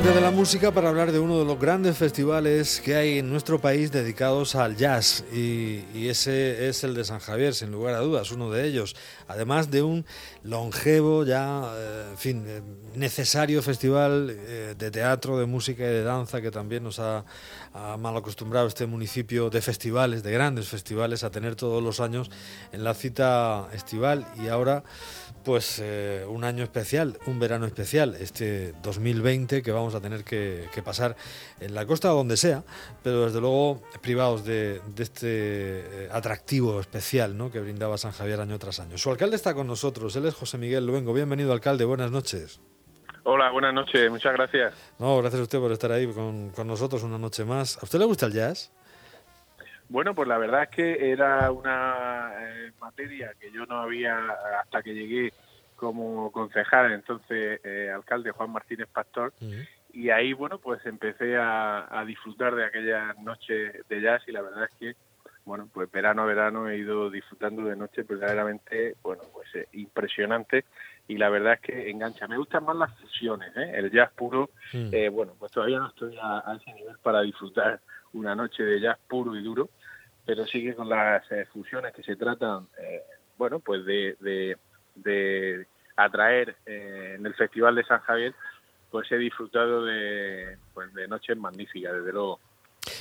de la música para hablar de uno de los grandes festivales que hay en nuestro país dedicados al jazz y, ese es el de San Javier, sin lugar a dudas, uno de ellos. Además de un longevo, ya, eh, en fin, eh, necesario festival eh, de teatro, de música y de danza que también nos ha, ha mal acostumbrado este municipio de festivales, de grandes festivales, a tener todos los años en la cita estival y ahora pues eh, un año especial, un verano especial, este 2020 que vamos a tener que, pasar en la costa donde sea, pero desde luego privados de, este eh, atractivo especial ¿no? que brindaba San Javier año tras año. Su alcalde está con nosotros, él es José Miguel Luengo. Bienvenido, alcalde, buenas noches. Hola, buenas noches, muchas gracias. No, gracias a usted por estar ahí con, con nosotros una noche más. ¿A usted le gusta el jazz? Bueno, pues la verdad es que era una eh, materia que yo no había hasta que llegué como concejal, entonces eh, alcalde Juan Martínez Pastor, y ahí, bueno, pues empecé a, disfrutar de aquellas noches de jazz y la verdad es que, bueno, pues verano a verano he ido disfrutando de noches verdaderamente, bueno, pues eh, impresionantes y la verdad es que engancha. Me gustan más las fusiones, ¿eh? el jazz puro, bueno, pues todavía no estoy a, ese nivel para disfrutar una noche de jazz puro y duro, pero sigue con las eh, fusiones que se tratan, eh, bueno, pues de, de, de atraer eh, en el Festival de San Javier, pues he disfrutado de, pues de noches magníficas, desde luego.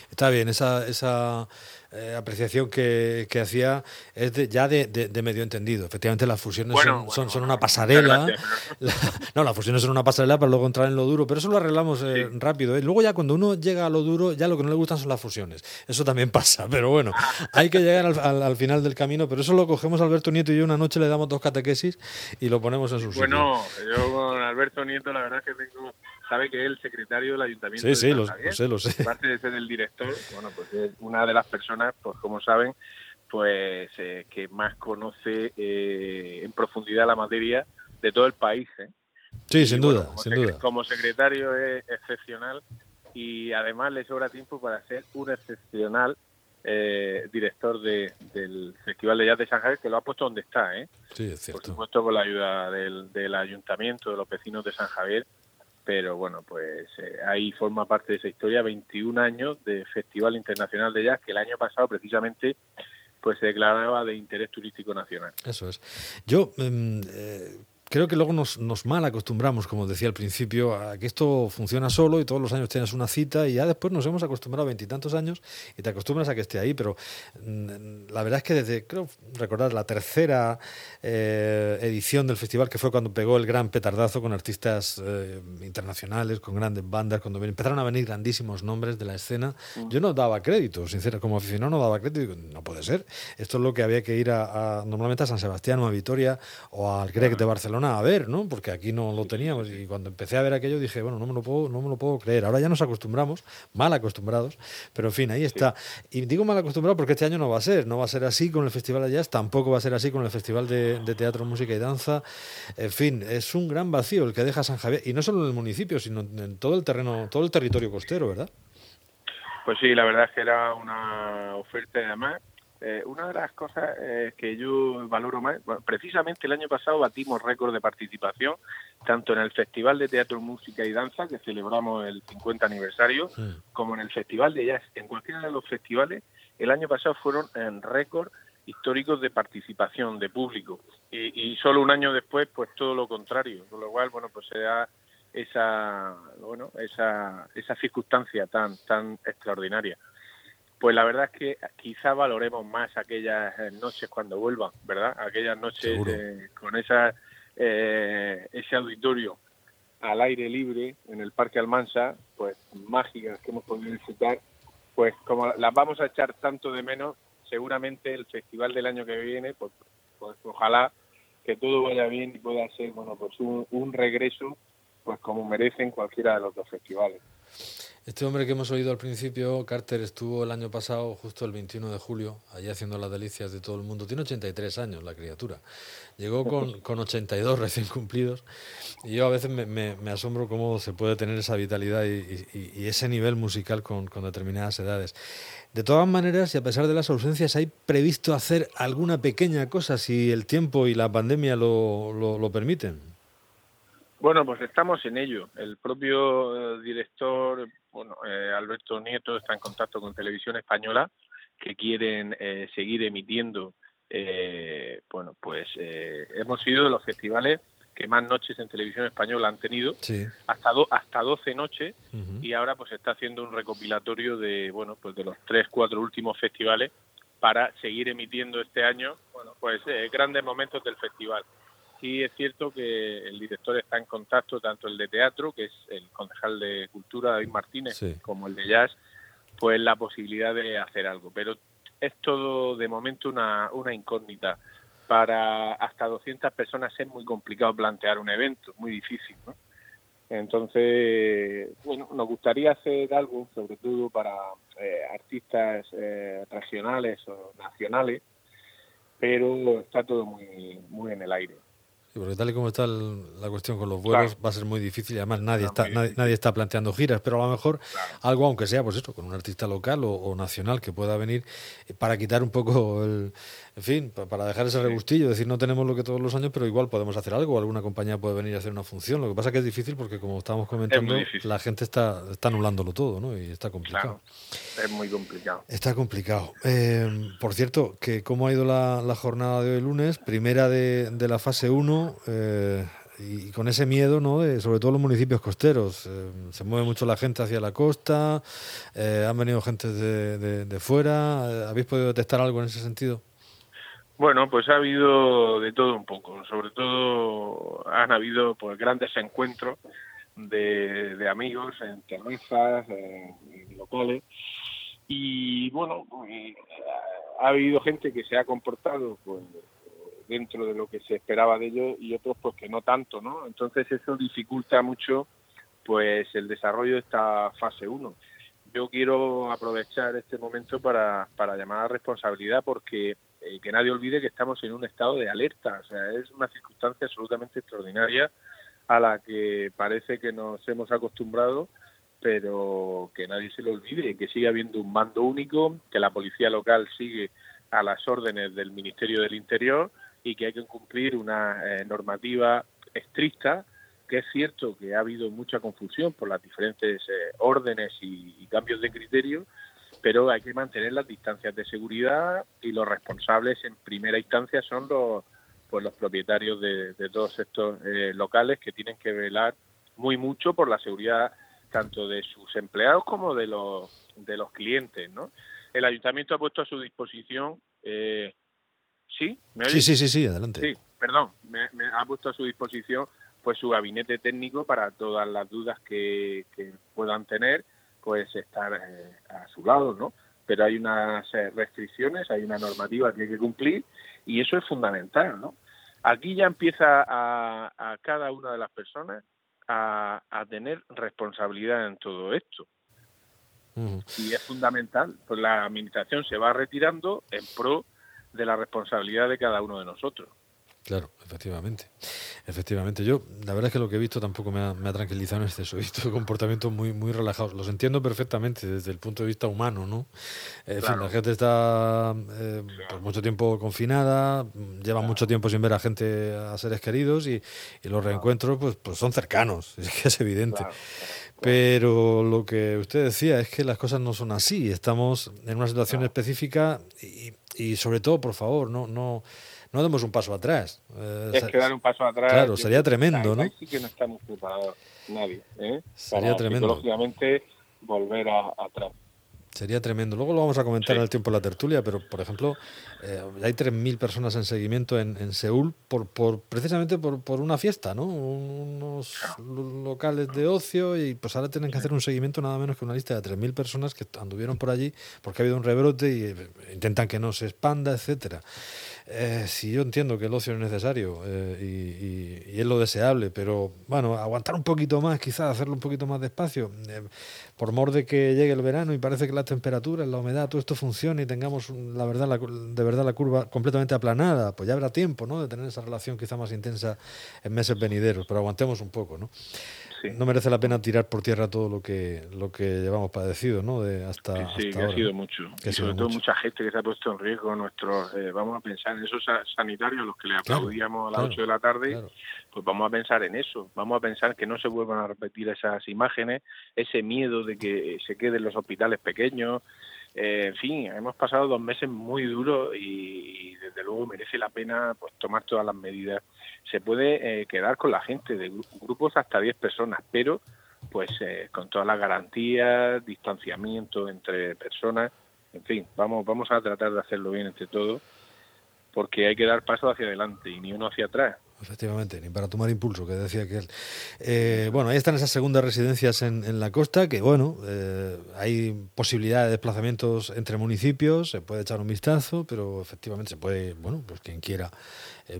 Está bien, esa, esa eh, apreciación que, que, hacía es de, ya de, de, medio entendido. Efectivamente, las fusiones son, son, una pasarela. no, las fusiones son una pasarela para luego entrar en lo duro, pero eso lo arreglamos eh, rápido. ¿eh? Luego ya cuando uno llega a lo duro, ya lo que no le gustan son las fusiones. Eso también pasa, pero bueno, hay que llegar al, al, final del camino, pero eso lo cogemos Alberto Nieto y yo una noche le damos dos catequesis y lo ponemos en su sitio. Bueno, yo con Alberto Nieto la verdad es que tengo sabe que es el secretario del ayuntamiento. Sí, sí, lo, sé, lo sé. Aparte de ser el director, bueno, pues es una de las personas, pues como saben, pues eh, que más conoce eh, en profundidad la materia de todo el país. ¿eh? Sí, sin duda, sin duda. Como secretario es excepcional y además le sobra tiempo para ser un excepcional director del Festival de Jazz de San Javier, que lo ha puesto donde está, ¿eh? Sí, es cierto. Por supuesto, con la ayuda del, del ayuntamiento, de los vecinos de San Javier, pero bueno, pues eh, ahí forma parte de esa historia 21 años de Festival Internacional de Jazz que el año pasado precisamente pues se declaraba de interés turístico nacional. Eso es. Yo em, eh, creo que luego nos, nos, mal acostumbramos, como decía al principio, a que esto funciona solo y todos los años tienes una cita y ya después nos hemos acostumbrado a veintitantos años y te acostumbras a que esté ahí, pero mm, la verdad es que desde, creo recordar, la tercera eh, edición del festival, que fue cuando pegó el gran petardazo con artistas eh, internacionales, con grandes bandas, cuando empezaron a venir grandísimos nombres de la escena, mm. yo no daba crédito, sinceramente, como aficionado no daba crédito, digo, no puede ser, esto es lo que había que ir a, normalmente a San Sebastián o a Vitoria o al Grec de Barcelona a ver, ¿no? Porque aquí no lo teníamos y cuando empecé a ver aquello dije, bueno, no me lo puedo, no me lo puedo creer. Ahora ya nos acostumbramos, mal acostumbrados, pero en fin, ahí está. Y digo mal acostumbrado porque este año no va a ser, no va a ser así con el Festival de Jazz, tampoco va a ser así con el Festival de, Teatro, Música y Danza. En fin, es un gran vacío el que deja San Javier y no solo en el municipio, sino en todo el terreno, todo el territorio costero, ¿verdad? Pues sí, la verdad es que era una oferta además eh, una de las cosas eh, que yo valoro más, precisamente el año pasado batimos récord de participación, tanto en el Festival de Teatro, Música y Danza, que celebramos el 50 aniversario, como en el Festival de Jazz. En cualquiera de los festivales, el año pasado fueron en récord históricos de participación, de público. Y, solo un año después, pues todo lo contrario. Con lo cual, bueno, pues se da esa, bueno, esa, esa circunstancia tan, tan extraordinaria pues la verdad es que quizá valoremos más aquellas eh, noches cuando vuelvan, ¿verdad? Aquellas noches eh, con esa, eh, ese auditorio al aire libre en el Parque Almansa, pues mágicas que hemos podido disfrutar, pues como las vamos a echar tanto de menos, seguramente el festival del año que viene, pues, pues ojalá que todo vaya bien y pueda ser, bueno, pues un, un regreso, pues como merecen cualquiera de los dos festivales. Este hombre que hemos oído al principio, Carter, estuvo el año pasado, justo el 21 de julio, allí haciendo las delicias de todo el mundo. Tiene 83 años la criatura. Llegó con, con 82 recién cumplidos. Y yo a veces me, me, asombro cómo se puede tener esa vitalidad y, y, ese nivel musical con, con, determinadas edades. De todas maneras, y a pesar de las ausencias, ¿hay previsto hacer alguna pequeña cosa si el tiempo y la pandemia lo, lo, lo permiten? Bueno, pues estamos en ello. El propio eh, director, bueno, eh, Alberto Nieto, está en contacto con Televisión Española, que quieren eh, seguir emitiendo. bueno, pues hemos sido de los festivales que más noches en Televisión Española han tenido, hasta hasta 12 noches, y ahora pues está haciendo un recopilatorio de, bueno, pues de los tres, cuatro últimos festivales para seguir emitiendo este año, bueno, pues grandes momentos del festival. Sí es cierto que el director está en contacto, tanto el de teatro, que es el concejal de David Martínez, como el de jazz, pues la posibilidad de hacer algo. Pero es todo de momento una, una incógnita. Para hasta 200 personas es muy complicado plantear un evento, muy difícil. ¿no? Entonces, bueno, nos gustaría hacer algo, sobre todo para eh, artistas eh, regionales o nacionales, pero está todo muy, muy en el aire porque tal y como está la cuestión con los vuelos va a ser muy difícil y además nadie está nadie, está planteando giras, pero a lo mejor algo, aunque sea pues esto, con un artista local o, nacional que pueda venir eh, para quitar un poco el, en fin, para dejar ese regustillo, decir no tenemos lo que todos los años, pero igual podemos hacer algo, alguna compañía puede venir a hacer una función. Lo que pasa es que es difícil porque como estábamos comentando, la gente está, está anulándolo todo, ¿no? Y está complicado. es muy complicado. Está complicado. Eh, por cierto, que cómo ha ido la, la jornada de hoy lunes, primera de, de la fase 1 eh, y con ese miedo, ¿no? sobre todo los municipios costeros. Eh, se mueve mucho la gente hacia la costa, eh, han venido gente de, de, fuera. ¿Habéis podido detectar algo en ese sentido? Bueno, pues ha habido de todo un poco. Sobre todo han habido pues grandes encuentros de, amigos en terrazas, locales. Y bueno, pues, ha habido gente que se ha comportado pues dentro de lo que se esperaba de ellos y otros pues que no tanto, ¿no? Entonces eso dificulta mucho pues el desarrollo de esta fase 1. Yo quiero aprovechar este momento para, para llamar a responsabilidad porque eh, que nadie olvide que estamos en un estado de alerta, o sea, es una circunstancia absolutamente extraordinaria a la que parece que nos hemos acostumbrado, pero que nadie se lo olvide, que sigue habiendo un mando único, que la policía local sigue a las órdenes del Ministerio del Interior y que hay que cumplir una eh, normativa estricta, que es cierto que ha habido mucha confusión por las diferentes eh, órdenes y, cambios de criterio, pero hay que mantener las distancias de seguridad y los responsables en primera instancia son los pues los propietarios de, todos estos eh, locales que tienen que velar muy mucho por la seguridad tanto de sus empleados como de los de los clientes, ¿no? El ayuntamiento ha puesto a su disposición eh, ¿Sí? sí, sí, sí, sí, adelante. Sí, perdón, me, ha puesto a su disposición pues su gabinete técnico para todas las dudas que, puedan tener, pues estar eh, a su lado, ¿no? Pero hay unas eh, restricciones, hay una normativa que hay que cumplir y eso es fundamental, ¿no? Aquí ya empieza a, cada una de las personas a, tener responsabilidad en todo esto. Y es fundamental, pues la administración se va retirando en pro de la responsabilidad de cada uno de nosotros. Claro, efectivamente. Efectivamente. Yo, la verdad es que lo que he visto tampoco me ha, tranquilizado en exceso. He visto comportamientos muy, muy relajados. Los entiendo perfectamente desde el punto de vista humano, ¿no? En fin, la gente está eh, por mucho tiempo confinada, lleva mucho tiempo sin ver a gente, a seres queridos y, los reencuentros pues, pues son cercanos, es que es evidente. Pero lo que usted decía es que las cosas no son así. Estamos en una situación específica y, y sobre todo, por favor, no, no, no demos un paso atrás. Eh, es que dar un paso atrás. Claro, sería tremendo, ¿no? Sí que no estamos preparados nadie. ¿eh? Sería tremendo. Psicológicamente volver a, atrás. Sería tremendo. Luego lo vamos a comentar en el tiempo de la tertulia, pero por ejemplo, eh, hay 3.000 personas en seguimiento en, en Seúl por, por precisamente por, por, una fiesta, ¿no? Unos locales de ocio y pues ahora tienen que hacer un seguimiento nada menos que una lista de 3.000 personas que anduvieron por allí porque ha habido un rebrote y eh, intentan que no se expanda, etcétera. Eh, sí, yo entiendo que el ocio es necesario eh, y, es lo deseable, pero bueno, aguantar un poquito más, quizás hacerlo un poquito más despacio, eh, por mor de que llegue el verano y parece que las temperaturas, la humedad, todo esto funcione y tengamos la verdad, la, de verdad la curva completamente aplanada, pues ya habrá tiempo, ¿no? De tener esa relación quizá más intensa en meses venideros, pero aguantemos un poco, ¿no? No merece la pena tirar por tierra todo lo que lo que llevamos padecido, ¿no? De hasta, sí, que ha sido mucho. y sobre todo mucha gente que se ha puesto en riesgo. Nuestros, eh, vamos a pensar en esos sanitarios, los que le aplaudíamos a las 8 de la tarde, pues vamos a pensar en eso. Vamos a pensar que no se vuelvan a repetir esas imágenes, ese miedo de que se queden los hospitales pequeños. Eh, en fin, hemos pasado dos meses muy duros y, desde luego merece la pena pues tomar todas las medidas. Se puede eh, quedar con la gente de grupos hasta 10 personas, pero pues eh, con todas las garantías, distanciamiento entre personas, en fin, vamos vamos a tratar de hacerlo bien entre todos, porque hay que dar paso hacia adelante y ni uno hacia atrás. Efectivamente, ni para tomar impulso, que decía que él. Eh, bueno, ahí están esas segundas residencias en, la costa, que bueno, eh, hay posibilidad de desplazamientos entre municipios, se puede echar un vistazo, pero efectivamente se puede, bueno, pues quien quiera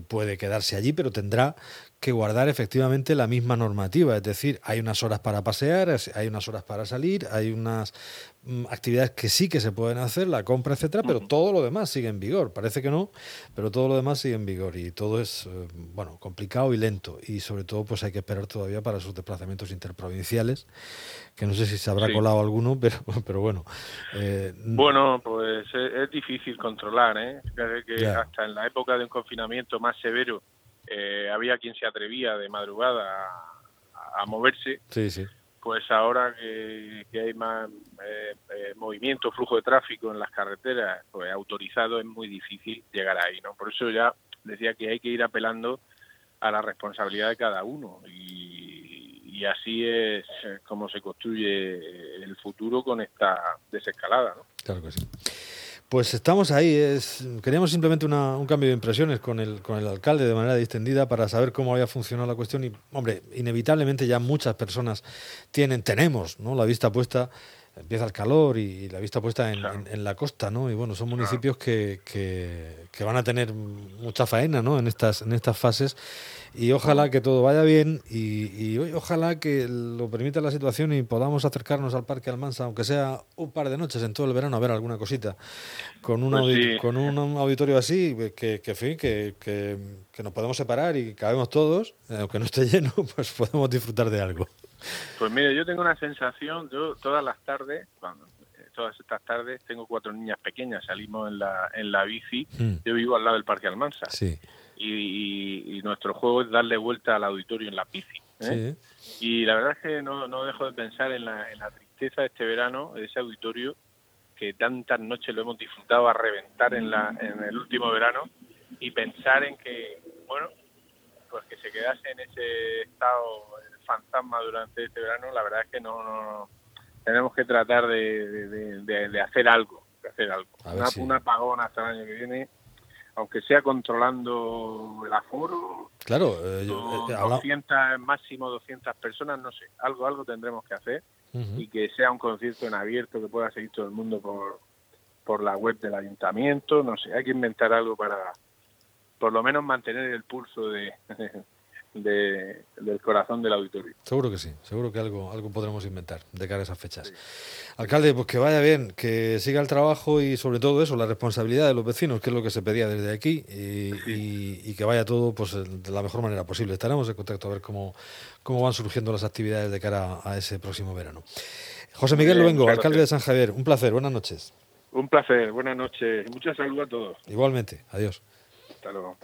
puede quedarse allí, pero tendrá que guardar efectivamente la misma normativa, es decir, hay unas horas para pasear, hay unas horas para salir, hay unas mm, actividades que sí que se pueden hacer, la compra, etcétera, pero todo lo demás sigue en vigor. Parece que no, pero todo lo demás sigue en vigor y todo es eh, bueno complicado y lento y sobre todo pues hay que esperar todavía para sus desplazamientos interprovinciales, que no sé si se habrá colado alguno, pero pero bueno. Eh, bueno, pues es, difícil controlar, ¿eh? que hasta en la época de un confinamiento más severo eh, había quien se atrevía de madrugada a, moverse. Pues ahora que, hay más eh, eh, movimiento, flujo de tráfico en las carreteras, pues autorizado es muy difícil llegar ahí, ¿no? Por eso ya decía que hay que ir apelando a la responsabilidad de cada uno y, y así es como se construye el futuro con esta desescalada, ¿no? Claro que sí. Pues estamos ahí. Es, queríamos simplemente un cambio de impresiones con el, con el alcalde de manera distendida para saber cómo había funcionado la cuestión. Y, hombre, inevitablemente ya muchas personas tienen, tenemos, ¿no? La vista puesta, empieza el calor y, la vista puesta en, la costa, ¿no? Y bueno, son municipios que, que, que, van a tener mucha faena, ¿no? En estas, en estas fases y ojalá que todo vaya bien y, ojalá que lo permita la situación y podamos acercarnos al Parque Almansa, aunque sea un par de noches en todo el verano, a ver alguna cosita. Con, un pues con un auditorio así, que, que, fin, que, que, nos podemos separar y cabemos todos, aunque no esté lleno, pues podemos disfrutar de algo. Pues mire, yo tengo una sensación, yo todas las tardes, cuando, eh, todas estas tardes, tengo cuatro niñas pequeñas, salimos en la, en la bici, hmm. yo vivo al lado del Parque Almansa. Sí y, nuestro juego es darle vuelta al auditorio en la bici. ¿eh? Y la verdad es que no, no dejo de pensar en la, en la tristeza de este verano, de ese auditorio, que tantas noches lo hemos disfrutado a reventar en, la, en el último verano, y pensar en que, bueno, pues que se quedase en ese estado fantasma durante este verano, la verdad es que no, no tenemos que tratar de, de, de, hacer algo, de hacer algo. Una, un apagón hasta el año que viene aunque sea controlando el aforo, claro, eh, eh máximo 200 personas, no sé, algo algo tendremos que hacer y que sea un concierto en abierto que pueda seguir todo el mundo por, por la web del ayuntamiento, no sé, hay que inventar algo para por lo menos mantener el pulso de, de, del corazón del auditorio. Seguro que sí, seguro que algo, algo podremos inventar de cara a esas fechas. Alcalde, pues que vaya bien, que siga el trabajo y sobre todo eso, la responsabilidad de los vecinos, que es lo que se pedía desde aquí, y, que vaya todo pues de la mejor manera posible. Estaremos en contacto a ver cómo, cómo van surgiendo las actividades de cara a ese próximo verano. José Miguel Luengo, alcalde de San Javier, un placer, buenas noches. Un placer, buenas noches, mucha salud a todos. Igualmente, adiós. Hasta luego.